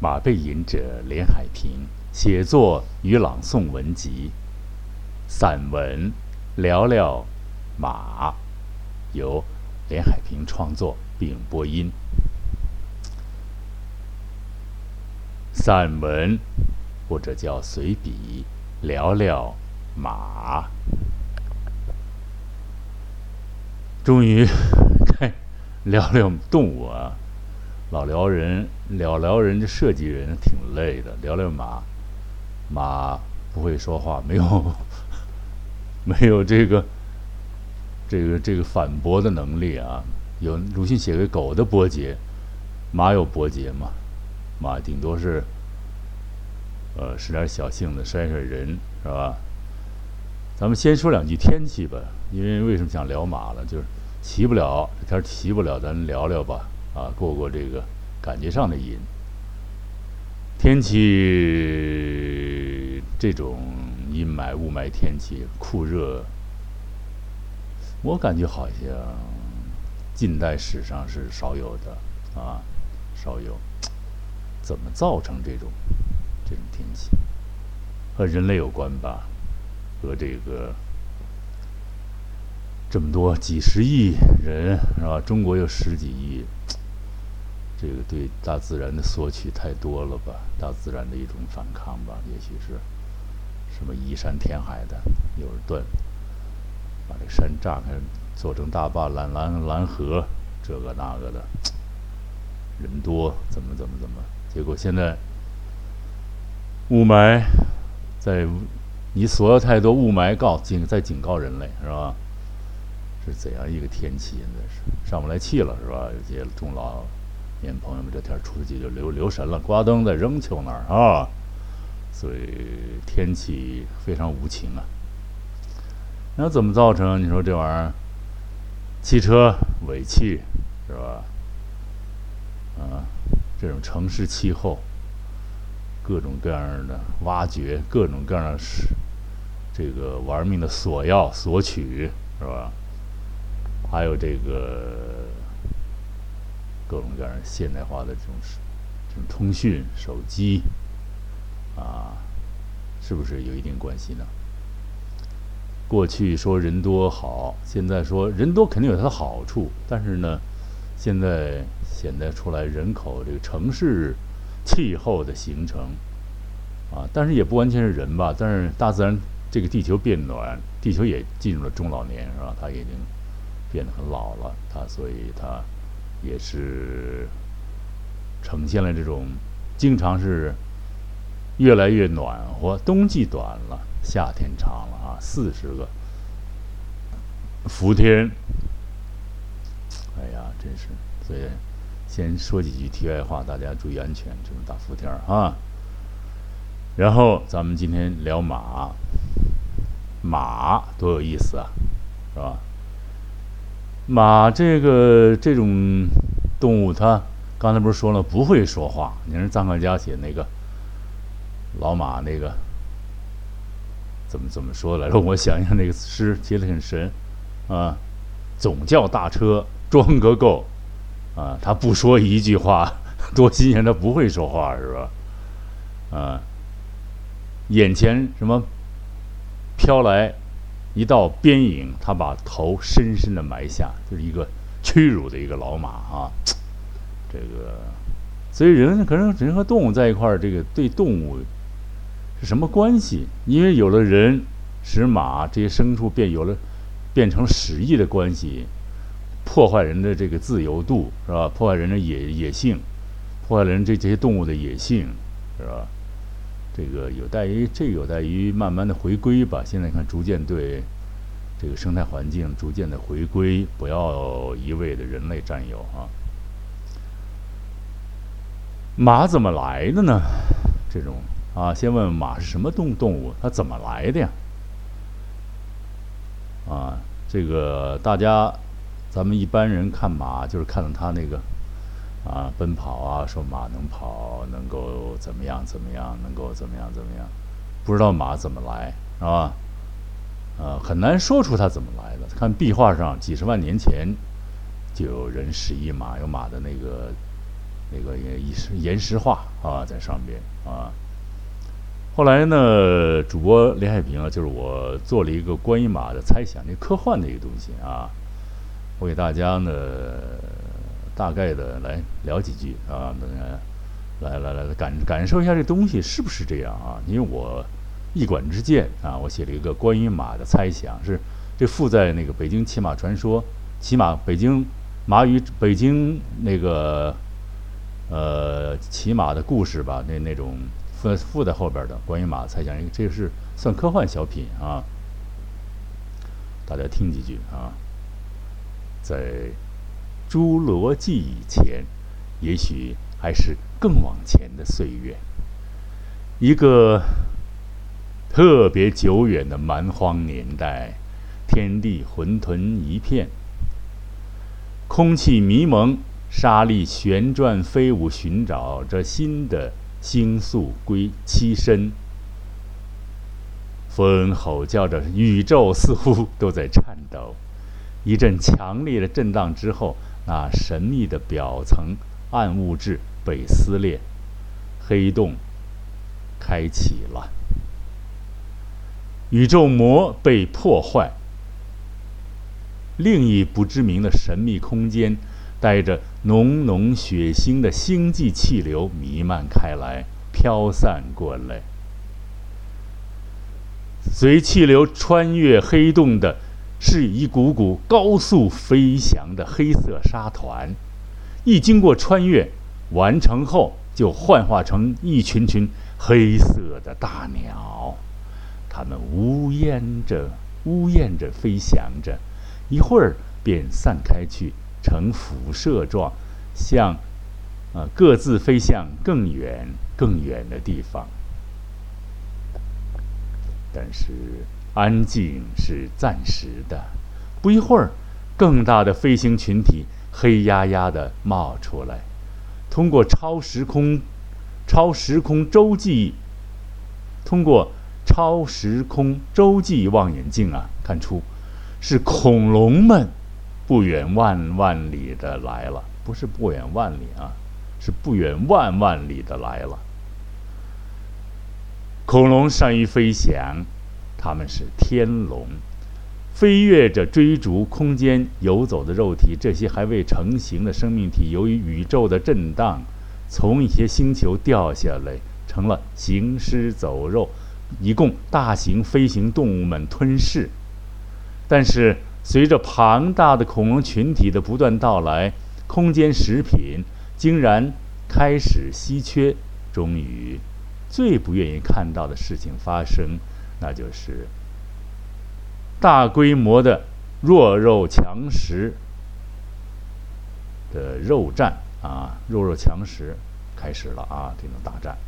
马背吟者连海平写作与朗诵文集，散文聊聊马，由连海平创作并播音。散文或者叫随笔，聊聊马。终于 该聊聊动物啊！老聊人，聊聊人，这设计人挺累的。聊聊马，马不会说话，没有 没有这个这个这个反驳的能力啊。有鲁迅写给狗的波节，马有波节吗？马顶多是呃使点小性子，摔摔人，是吧？咱们先说两句天气吧，因为为什么想聊马了？就是骑不了，这天骑不了，咱聊聊吧。啊，过过这个感觉上的瘾。天气这种阴霾、雾霾天气，酷热，我感觉好像近代史上是少有的啊，少有。怎么造成这种这种天气？和人类有关吧？和这个这么多几十亿人是吧？中国有十几亿。这个对大自然的索取太多了吧？大自然的一种反抗吧？也许是什么移山填海的，有人断，把这山炸开，做成大坝拦拦拦河，这个那个的，人多怎么怎么怎么？结果现在雾霾在你索要太多雾霾告警在警告人类是吧？是怎样一个天气？现在是上不来气了是吧？有些中老。年朋友们，这天出去就留留神了，挂灯在扔球那儿啊，所以天气非常无情啊。那怎么造成？你说这玩意儿，汽车尾气是吧？啊，这种城市气候，各种各样的挖掘，各种各样的是这个玩命的索要索取是吧？还有这个。各种各样现代化的这种这种通讯手机啊，是不是有一定关系呢？过去说人多好，现在说人多肯定有它的好处，但是呢，现在显得出来人口这个城市气候的形成啊，但是也不完全是人吧。但是大自然这个地球变暖，地球也进入了中老年，是吧？它已经变得很老了，它所以它。也是呈现了这种经常是越来越暖和，冬季短了，夏天长了啊，四十个伏天。哎呀，真是，所以先说几句题外话，大家注意安全，这种大伏天啊。然后咱们今天聊马，马多有意思啊，是吧？马这个这种动物，它刚才不是说了不会说话？你看臧克家写那个老马那个怎么怎么说来着？我想想那个诗写的很神啊，总叫大车装个够啊，他不说一句话，多新鲜！他不会说话是吧？啊，眼前什么飘来？一道边影，他把头深深的埋下，就是一个屈辱的一个老马啊。这个，所以人可能人和动物在一块儿，这个对动物是什么关系？因为有了人，使马这些牲畜变有了，变成使役的关系，破坏人的这个自由度，是吧？破坏人的野野性，破坏人这这些动物的野性，是吧？这个有待于这有待于慢慢的回归吧。现在看，逐渐对这个生态环境逐渐的回归，不要一味的人类占有啊。马怎么来的呢？这种啊，先问问马是什么动动物，它怎么来的呀？啊，这个大家，咱们一般人看马就是看到它那个。啊，奔跑啊，说马能跑，能够怎么样怎么样，能够怎么样怎么样，不知道马怎么来，是吧？呃，很难说出它怎么来的。看壁画上，几十万年前就有人使一马，有马的那个那个岩石岩石画啊在上边啊。后来呢，主播林海平啊，就是我做了一个关于马的猜想，那科幻的一个东西啊，我给大家呢大概的来聊几句啊，来来来来感感受一下这东西是不是这样啊？因为我一管之见啊，我写了一个关于马的猜想，是这附在那个《北京骑马传说》骑马北京马与北京那个呃骑马的故事吧，那那种。附附在后边的关于马猜想，这个是算科幻小品啊。大家听几句啊，在侏罗纪以前，也许还是更往前的岁月，一个特别久远的蛮荒年代，天地混沌一片，空气迷蒙，沙粒旋转飞舞，寻找着新的。星宿归栖身，风吼叫着，宇宙似乎都在颤抖。一阵强烈的震荡之后，那神秘的表层暗物质被撕裂，黑洞开启了，宇宙膜被破坏，另一不知名的神秘空间。带着浓浓血腥的星际气流弥漫开来，飘散过来。随气流穿越黑洞的，是一股股高速飞翔的黑色沙团。一经过穿越，完成后就幻化成一群群黑色的大鸟。它们呜咽着，呜咽着飞翔着，一会儿便散开去。呈辐射状，向，啊，各自飞向更远、更远的地方。但是安静是暂时的，不一会儿，更大的飞行群体黑压压的冒出来，通过超时空、超时空洲际，通过超时空洲际望远镜啊，看出是恐龙们。不远万万里的来了，不是不远万里啊，是不远万万里的来了。恐龙善于飞翔，它们是天龙，飞跃着追逐空间游走的肉体。这些还未成型的生命体，由于宇宙的震荡，从一些星球掉下来，成了行尸走肉，一共大型飞行动物们吞噬。但是。随着庞大的恐龙群体的不断到来，空间食品竟然开始稀缺。终于，最不愿意看到的事情发生，那就是大规模的弱肉强食的肉战啊！弱肉强食开始了啊！这种大战，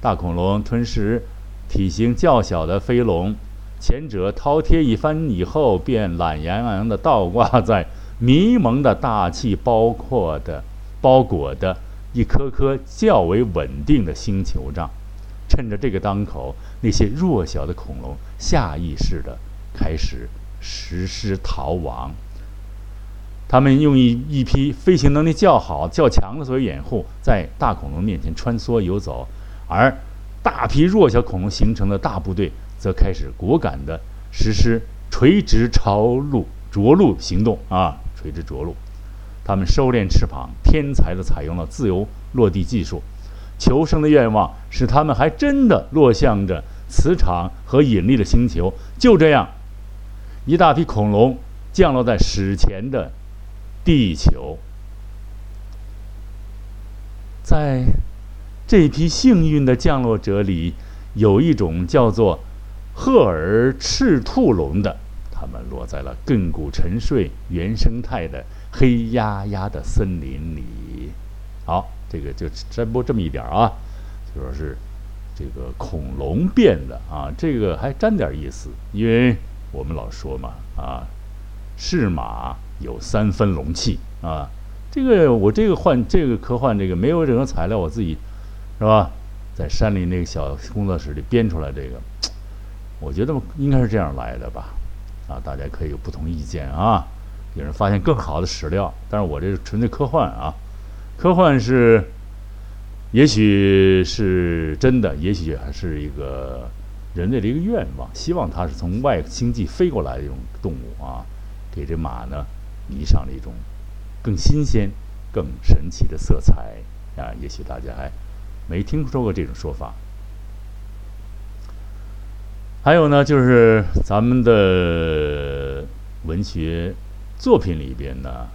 大恐龙吞食体型较小的飞龙。前者饕餮一番以后，便懒洋洋地倒挂在迷蒙的大气包括的、包裹的一颗颗较为稳定的星球上。趁着这个当口，那些弱小的恐龙下意识地开始实施逃亡。他们用一一批飞行能力较好、较强的作为掩护，在大恐龙面前穿梭游走，而大批弱小恐龙形成的大部队。则开始果敢地实施垂直朝陆着陆行动啊！垂直着陆，他们收敛翅膀，天才地采用了自由落地技术。求生的愿望使他们还真的落向着磁场和引力的星球。就这样，一大批恐龙降落在史前的地球。在这批幸运的降落者里，有一种叫做……赫尔赤兔龙的，它们落在了亘古沉睡、原生态的黑压压的森林里。好，这个就摘播这么一点啊，就说是这个恐龙变的啊，这个还沾点意思，因为我们老说嘛啊，是马有三分龙气啊。这个我这个幻这个科幻这个没有任何材料，我自己是吧，在山里那个小工作室里编出来这个。我觉得应该是这样来的吧，啊，大家可以有不同意见啊，有人发现更好的史料，但是我这是纯粹科幻啊，科幻是也许是真的，也许还是一个人类的一个愿望，希望它是从外星际飞过来的一种动物啊，给这马呢迷上了一种更新鲜、更神奇的色彩啊。也许大家还没听说过这种说法。还有呢，就是咱们的文学作品里边呢。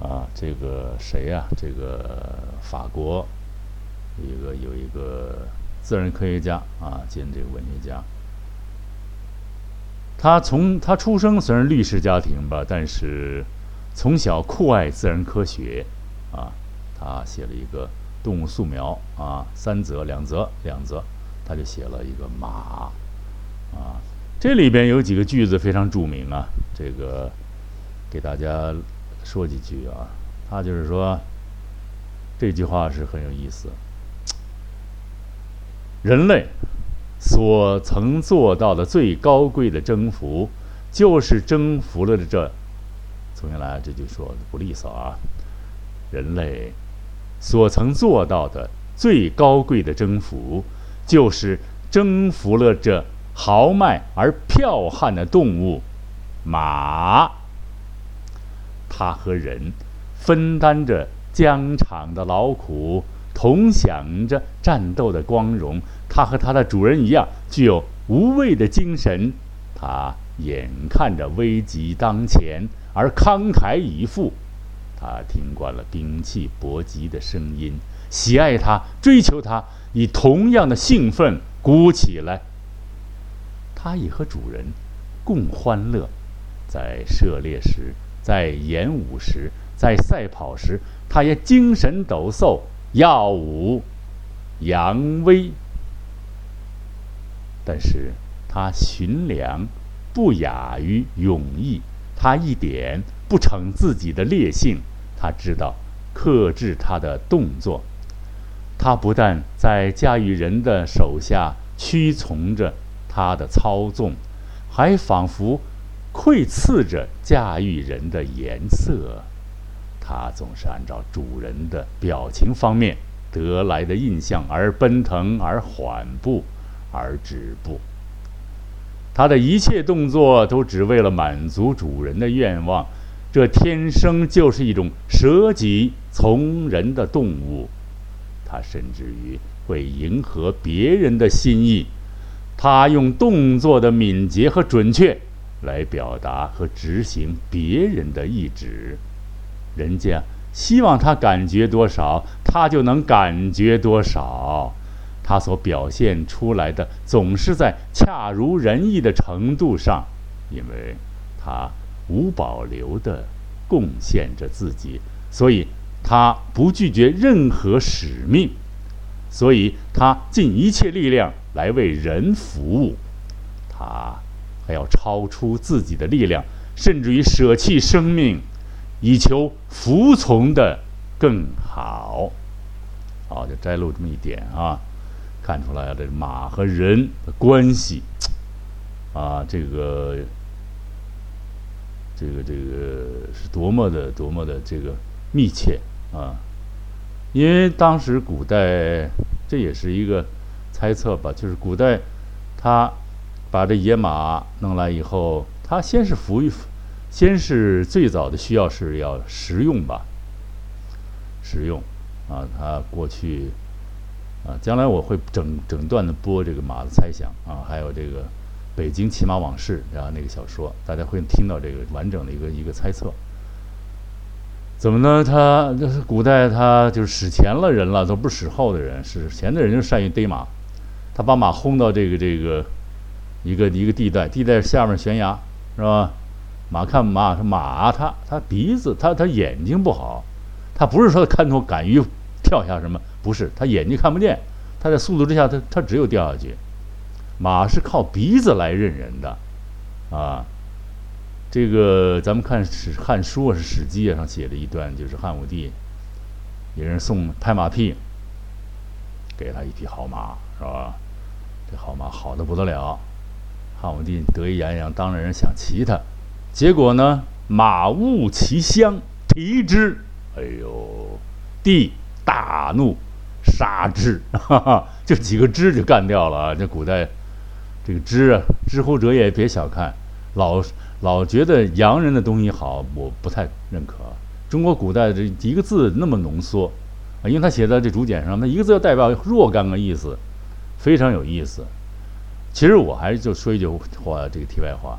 啊，这个谁呀？这个法国一个有一个自然科学家啊，兼这个文学家。他从他出生虽然律师家庭吧，但是从小酷爱自然科学啊。他写了一个动物素描啊，三则两则两则，他就写了一个马啊。这里边有几个句子非常著名啊，这个给大家。说几句啊，他就是说，这句话是很有意思。人类所曾做到的最高贵的征服，就是征服了这。重新来，这句说的不利索啊。人类所曾做到的最高贵的征服，就是征服了这豪迈而剽悍的动物——马。他和人分担着疆场的劳苦，同享着战斗的光荣。他和他的主人一样，具有无畏的精神。他眼看着危急当前而慷慨以赴。他听惯了兵器搏击的声音，喜爱它，追求它，以同样的兴奋鼓起来。他也和主人共欢乐，在射猎时。在演武时，在赛跑时，他也精神抖擞，耀武扬威。但是，他驯良不亚于勇毅，他一点不逞自己的烈性，他知道克制他的动作。他不但在驾驭人的手下屈从着他的操纵，还仿佛。窥伺着驾驭人的颜色，他总是按照主人的表情方面得来的印象而奔腾，而缓步，而止步。他的一切动作都只为了满足主人的愿望。这天生就是一种舍己从人的动物。他甚至于会迎合别人的心意。他用动作的敏捷和准确。来表达和执行别人的意志，人家希望他感觉多少，他就能感觉多少。他所表现出来的总是在恰如人意的程度上，因为他无保留地贡献着自己，所以他不拒绝任何使命，所以他尽一切力量来为人服务。他。还要超出自己的力量，甚至于舍弃生命，以求服从的更好。好，就摘录这么一点啊，看出来了这马和人的关系啊，这个这个这个是多么的多么的这个密切啊！因为当时古代，这也是一个猜测吧，就是古代他。把这野马弄来以后，他先是服育，先是最早的需要是要食用吧，食用，啊，他过去，啊，将来我会整整段的播这个马的猜想啊，还有这个《北京骑马往事》然后那个小说，大家会听到这个完整的一个一个猜测。怎么呢？他就是古代他就是史前了人了，都不是史后的人，史前的人就善于逮马，他把马轰到这个这个。一个一个地带，地带下面悬崖，是吧？马看马，马他他鼻子，他他眼睛不好，他不是说看透敢于跳下什么，不是，他眼睛看不见，他在速度之下，他他只有掉下去。马是靠鼻子来认人的，啊，这个咱们看史《汉书》啊，是《史记》上写的一段，就是汉武帝，有人送拍马屁，给他一匹好马，是吧？这好马好的不得了。汉武帝得意洋洋，当着人想骑它，结果呢，马误其乡，蹄之。哎呦，帝大怒，杀之，哈哈，就几个之就干掉了！这古代这个知啊，知乎者也，别小看，老老觉得洋人的东西好，我不太认可。中国古代这一个字那么浓缩啊，因为他写在这竹简上，那一个字要代表若干个意思，非常有意思。其实我还是就说一句话，这个题外话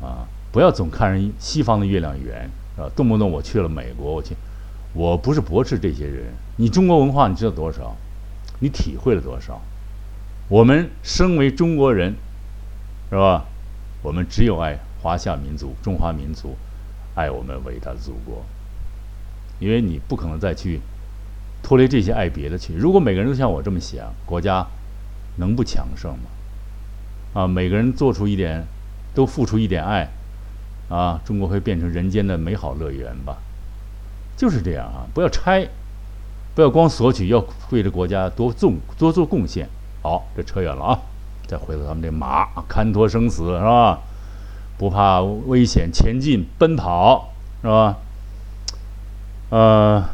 啊，不要总看人西方的月亮圆啊，动不动我去了美国，我去，我不是驳斥这些人。你中国文化你知道多少？你体会了多少？我们身为中国人，是吧？我们只有爱华夏民族、中华民族，爱我们伟大的祖国。因为你不可能再去脱离这些爱别的去。如果每个人都像我这么想，国家能不强盛吗？啊，每个人做出一点，都付出一点爱，啊，中国会变成人间的美好乐园吧？就是这样啊！不要拆，不要光索取，要为了国家多做多做贡献。好，这扯远了啊！再回到咱们这马，堪托生死是吧？不怕危险，前进奔跑是吧？呃，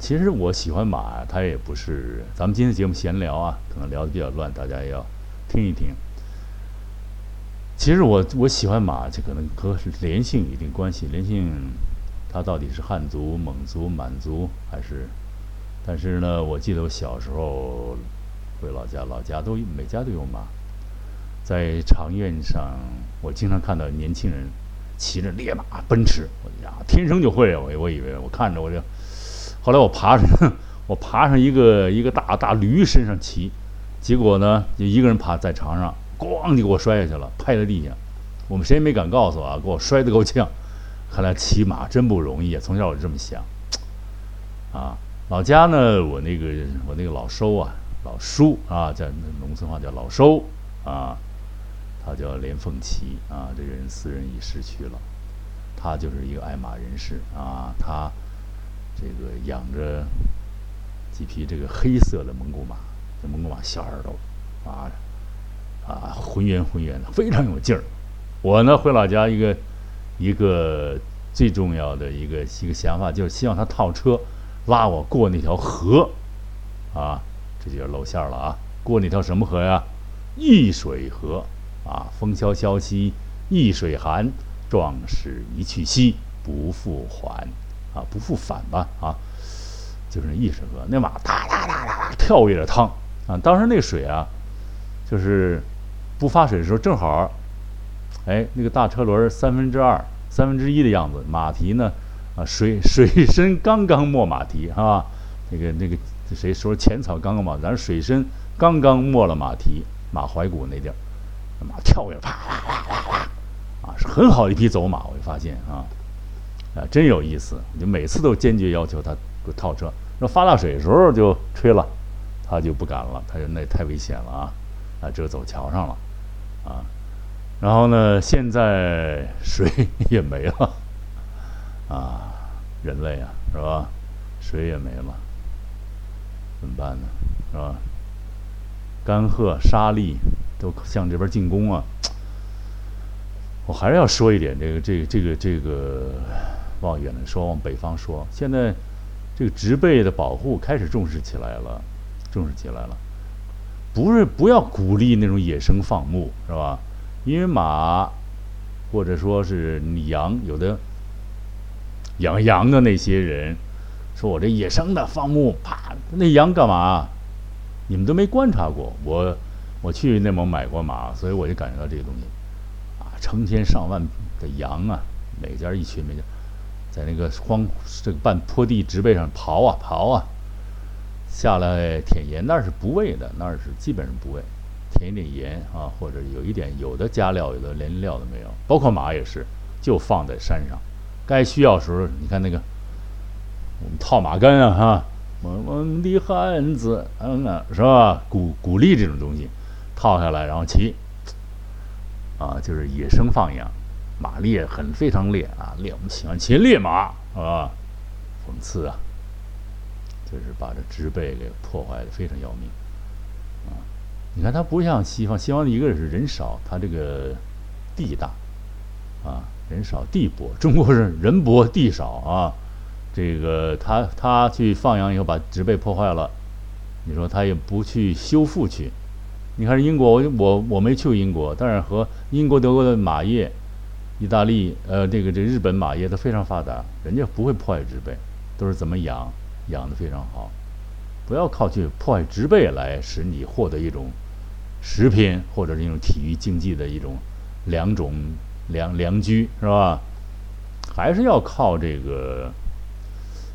其实我喜欢马，它也不是。咱们今天节目闲聊啊，可能聊的比较乱，大家也要。听一听，其实我我喜欢马，这可能和连姓有一定关系。连姓，它到底是汉族、蒙族、满族还是？但是呢，我记得我小时候回老家，老家都每家都有马，在长院上，我经常看到年轻人骑着烈马奔驰。我呀，天生就会，我我以为我看着我就，后来我爬上，我爬上一个一个大大驴身上骑。结果呢，就一个人爬在床上，咣就给我摔下去了，拍在地下。我们谁也没敢告诉我啊，给我摔得够呛。看来骑马真不容易！从小我就这么想。啊，老家呢，我那个我那个老收啊，老叔啊，在农村话叫老收啊，他叫连凤岐啊，这个人私人已逝去了。他就是一个爱马人士啊，他这个养着几匹这个黑色的蒙古马。这蒙古马小耳朵，啊啊，浑圆浑圆的，非常有劲儿。我呢回老家一个一个最重要的一个一个想法，就是希望他套车拉我过那条河，啊，这就是露馅了啊！过那条什么河呀？易水河啊！风萧萧兮易水寒，壮士一去兮不复还啊，不复返吧啊！就是易水河，那马哒哒哒哒哒跳跃着趟。啊，当时那水啊，就是不发水的时候，正好，哎，那个大车轮三分之二、三分之一的样子，马蹄呢，啊，水水深刚刚没马蹄啊，那个那个这谁说浅草刚刚嘛，咱水深刚刚没了马蹄，马怀骨那地儿，马跳跃，啪啪啪啪啪，啊，是很好一匹走马，我就发现啊，啊，真有意思，就每次都坚决要求他给我套车，那发大水的时候就吹了。他就不敢了，他说那太危险了啊，啊，只有走桥上了，啊，然后呢，现在 水也没了，啊，人类啊，是吧？水也没了，怎么办呢？是吧？干涸、沙砾都向这边进攻啊！我还是要说一点，这个、这个、这个、这个，往远了说，往北方说，现在这个植被的保护开始重视起来了。重视起来了，不是不要鼓励那种野生放牧，是吧？因为马，或者说是羊，有的养羊的那些人，说我这野生的放牧，啪，那羊干嘛？你们都没观察过，我我去内蒙买过马，所以我就感觉到这个东西，啊，成千上万的羊啊，每家一群，每家在那个荒这个半坡地植被上刨啊刨啊。下来舔盐，那是不喂的，那是基本上不喂，舔一点盐啊，或者有一点有的加料，有的连料都没有。包括马也是，就放在山上，该需要时候，你看那个我们套马杆啊，哈，我们的汉子，嗯啊，是吧？鼓鼓励这种东西，套下来然后骑，啊，就是野生放养，马烈很非常烈啊，烈我们喜欢骑烈马，是吧？讽刺啊！就是把这植被给破坏的非常要命，啊！你看它不像西方，西方一个是人少，它这个地大，啊，人少地薄。中国是人薄地少啊，这个他他去放羊以后把植被破坏了，你说他也不去修复去？你看英国，我我我没去过英国，但是和英国、德国的马业、意大利呃这个这日本马业都非常发达，人家不会破坏植被，都是怎么养养的非常好。不要靠去破坏植被来使你获得一种食品或者是一种体育竞技的一种良种良良居是吧？还是要靠这个。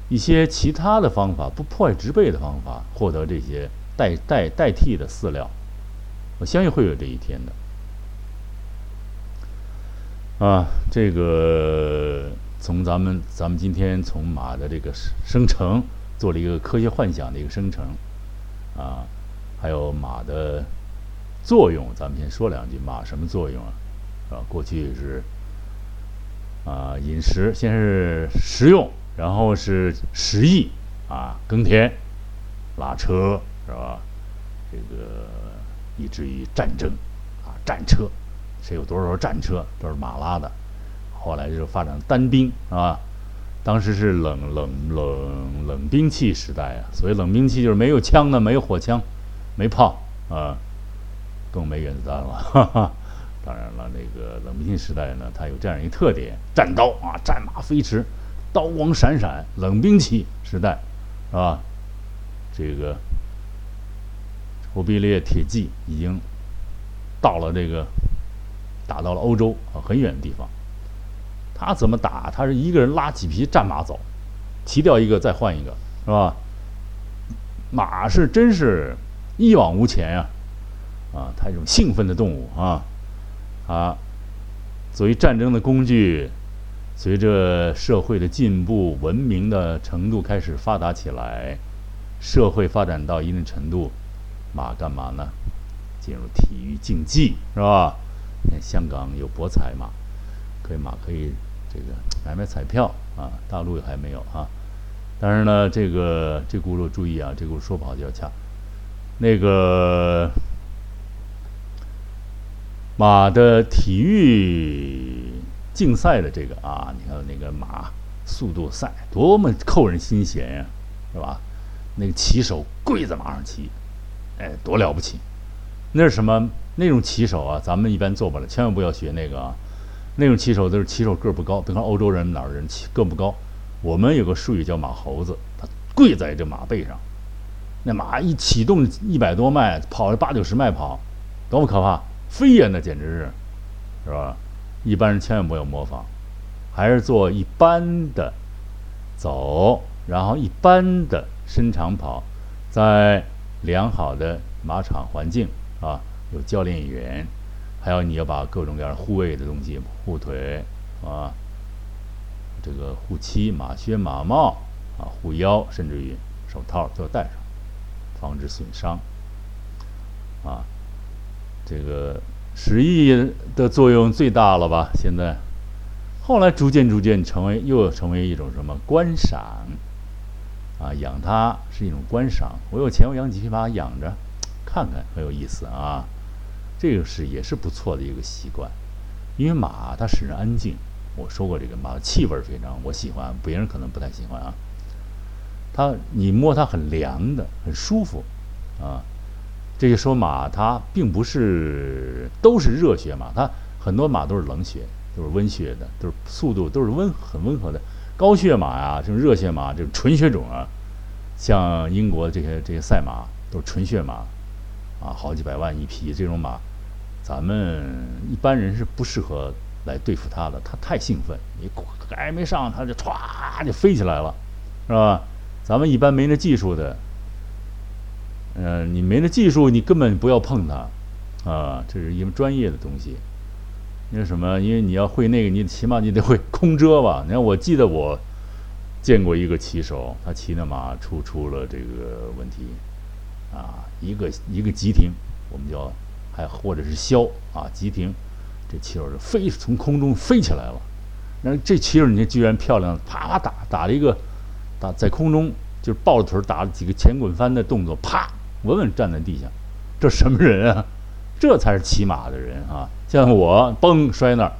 一些其他的方法，不破坏植被的方法，获得这些代代代替的饲料，我相信会有这一天的。啊，这个从咱们咱们今天从马的这个生成做了一个科学幻想的一个生成，啊，还有马的作用，咱们先说两句，马什么作用啊？啊，过去是啊，饮食先是食用。然后是食役啊，耕田、拉车是吧？这个以至于战争啊，战车，谁有多少战车都是马拉的。后来就发展单兵啊，当时是冷冷冷冷兵器时代啊，所谓冷兵器就是没有枪的，没有火枪，没炮啊，更没原子弹了。哈哈。当然了，那个冷兵器时代呢，它有这样一个特点：战刀啊，战马飞驰。刀光闪闪，冷兵器时代，是吧？这个忽必烈铁骑已经到了这个，打到了欧洲啊很远的地方。他怎么打？他是一个人拉几匹战马走，骑掉一个再换一个，是吧？马是真是一往无前呀，啊，它一种兴奋的动物啊，啊，作为战争的工具。随着社会的进步，文明的程度开始发达起来，社会发展到一定程度，马干嘛呢？进入体育竞技，是吧？看香港有博彩嘛，可以马可以这个买卖彩票啊，大陆还没有啊。但是呢，这个这轱辘注意啊，这轱辘说不好就要掐。那个马的体育。竞赛的这个啊，你看那个马速度赛多么扣人心弦呀，是吧？那个骑手跪在马上骑，哎，多了不起！那是什么？那种骑手啊，咱们一般做不了，千万不要学那个啊。那种骑手都是骑手个儿不高，比方欧洲人哪儿人骑个不高。我们有个术语叫马猴子，他跪在这马背上，那马一启动一百多迈，跑了八九十迈跑，多么可怕！飞呀，那简直是，是吧？一般人千万不要模仿，还是做一般的走，然后一般的伸长跑，在良好的马场环境啊，有教练员，还有你要把各种各样的护卫的东西，护腿啊，这个护膝、马靴、马帽啊，护腰，甚至于手套都要戴上，防止损伤啊，这个。十亿的作用最大了吧？现在，后来逐渐逐渐成为又成为一种什么观赏啊？养它是一种观赏。我有钱，我养几匹马养着，看看很有意思啊。这个是也是不错的一个习惯，因为马它使人安静。我说过这个马的气味非常，我喜欢，别人可能不太喜欢啊。它你摸它很凉的，很舒服啊。这就说马它并不是都是热血马，它很多马都是冷血，都是温血的，都是速度都是温很温和的。高血马呀，这种热血马，这种纯血种啊，像英国这些这些赛马都是纯血马，啊，好几百万一匹这种马，咱们一般人是不适合来对付它的，它太兴奋，你还没上它就歘就飞起来了，是吧？咱们一般没那技术的。嗯，你没那技术，你根本不要碰它，啊，这是因为专业的东西。因为什么？因为你要会那个，你起码你得会空遮吧？你看，我记得我见过一个骑手，他骑那马出出了这个问题，啊，一个一个急停，我们叫还或者是消啊急停，这骑手是飞从空中飞起来了。那这骑手你居然漂亮，啪啪打打了一个打在空中就是抱着腿打了几个前滚翻的动作，啪。稳稳站在地下，这什么人啊？这才是骑马的人啊！像我，嘣摔那儿，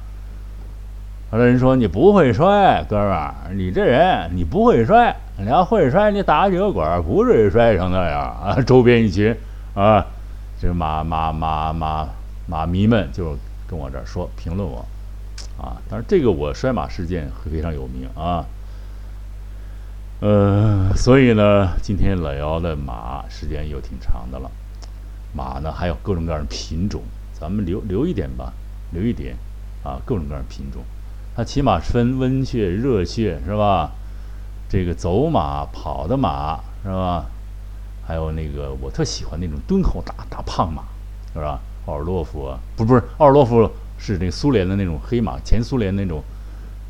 有的人说你不会摔，哥们儿，你这人你不会摔，你要会摔，你打几个滚，不至于摔成那样啊！周边一群啊，这马马马马马迷们就跟我这儿说评论我啊。当然，这个我摔马事件非常有名啊。呃，所以呢，今天老姚的马时间又挺长的了。马呢还有各种各样的品种，咱们留留一点吧，留一点啊，各种各样的品种。它起码分温血、热血，是吧？这个走马、跑的马，是吧？还有那个我特喜欢那种敦厚大大胖马，是吧？奥尔洛夫，不不是奥尔洛夫，是那个苏联的那种黑马，前苏联那种，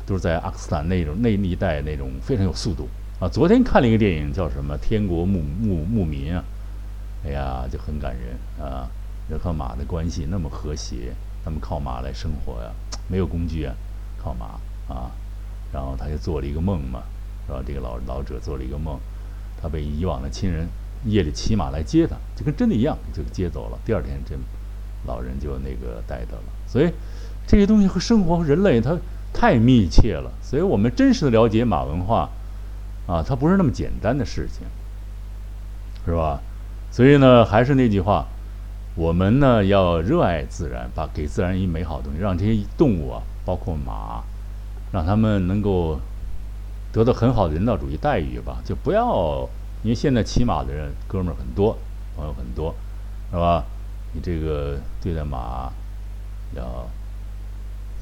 都是在阿克斯坦那种那一带那种非常有速度啊。昨天看了一个电影，叫什么《天国牧牧牧民》啊，哎呀，就很感人啊。人和马的关系那么和谐，他们靠马来生活呀，没有工具啊。靠马啊，然后他就做了一个梦嘛，是吧？这个老老者做了一个梦，他被以往的亲人夜里骑马来接他，就跟真的一样，就接走了。第二天，真老人就那个带得了。所以这些东西和生活和人类它太密切了。所以我们真实的了解马文化啊，它不是那么简单的事情，是吧？所以呢，还是那句话，我们呢要热爱自然，把给自然以美好的东西，让这些动物啊。包括马，让他们能够得到很好的人道主义待遇吧，就不要，因为现在骑马的人哥们儿很多，朋友很多，是吧？你这个对待马，要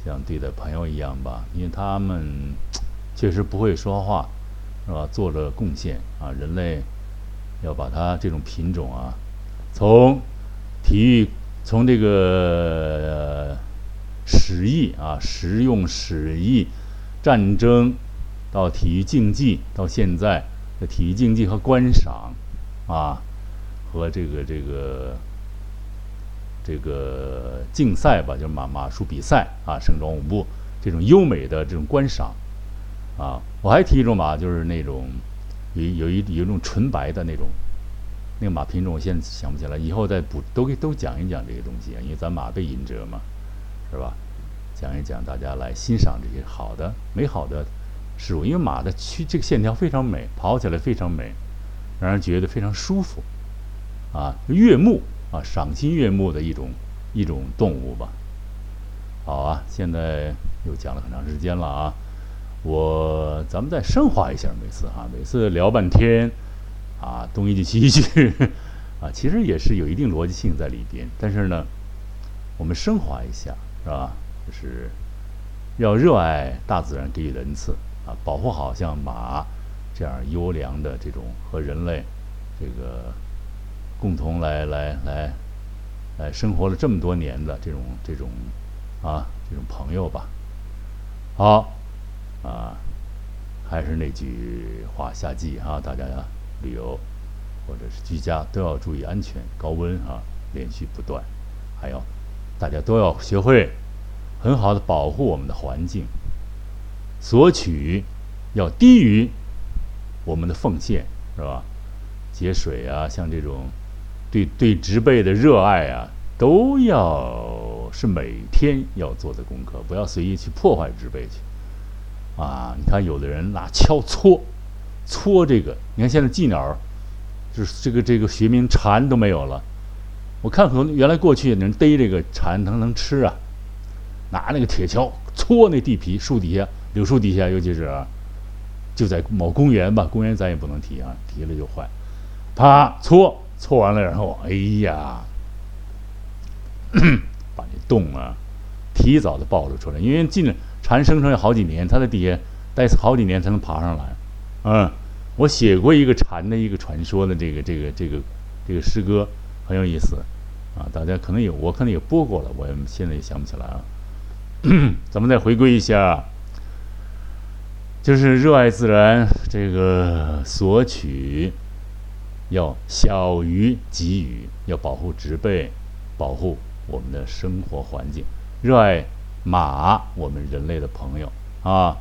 像对待朋友一样吧，因为他们 确实不会说话，是吧？做着贡献啊，人类要把它这种品种啊，从体育，从这个。史役啊，实用史役，战争，到体育竞技，到现在的体育竞技和观赏，啊，和这个这个这个竞赛吧，就是马马术比赛啊，盛装舞步这种优美的这种观赏，啊，我还提一种马，就是那种有有一有一种纯白的那种那个马品种，我现在想不起来，以后再补都给都讲一讲这些东西啊，因为咱马背引者嘛。是吧？讲一讲，大家来欣赏这些好的、美好的事物。因为马的曲这个线条非常美，跑起来非常美，让人觉得非常舒服，啊，悦目啊，赏心悦目的一种一种动物吧。好啊，现在又讲了很长时间了啊，我咱们再升华一下，每次哈，每次聊半天啊，东一句西一句 啊，其实也是有一定逻辑性在里边，但是呢，我们升华一下。是吧？就是要热爱大自然给予的恩赐啊，保护好像马这样优良的这种和人类这个共同来来来来生活了这么多年的这种这种啊这种朋友吧。好啊，还是那句话，夏季啊，大家旅游或者是居家都要注意安全，高温啊连续不断，还有。大家都要学会很好的保护我们的环境，索取要低于我们的奉献，是吧？节水啊，像这种对对植被的热爱啊，都要是每天要做的功课，不要随意去破坏植被去。啊，你看有的人拿锹搓搓这个，你看现在寄鸟，就是这个这个学名蝉都没有了。我看可能原来过去人逮这个蝉，能能吃啊，拿那个铁锹搓那地皮，树底下、柳树底下，尤其是就在某公园吧，公园咱也不能提啊，提了就坏。啪搓搓完了，然后哎呀，把这洞啊提早的暴露出来，因为进了蝉生成要好几年，它在底下待好几年才能爬上来。嗯，我写过一个蝉的一个传说的这个这个这个这个诗歌。很有意思，啊，大家可能有，我可能也播过了，我现在也想不起来啊。咱们再回归一下，就是热爱自然，这个索取要小于给予，要保护植被，保护我们的生活环境，热爱马，我们人类的朋友啊。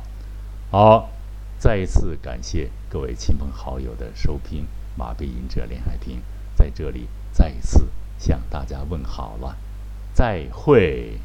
好，再一次感谢各位亲朋好友的收听，马背吟者连海平在这里。再一次向大家问好了，再会。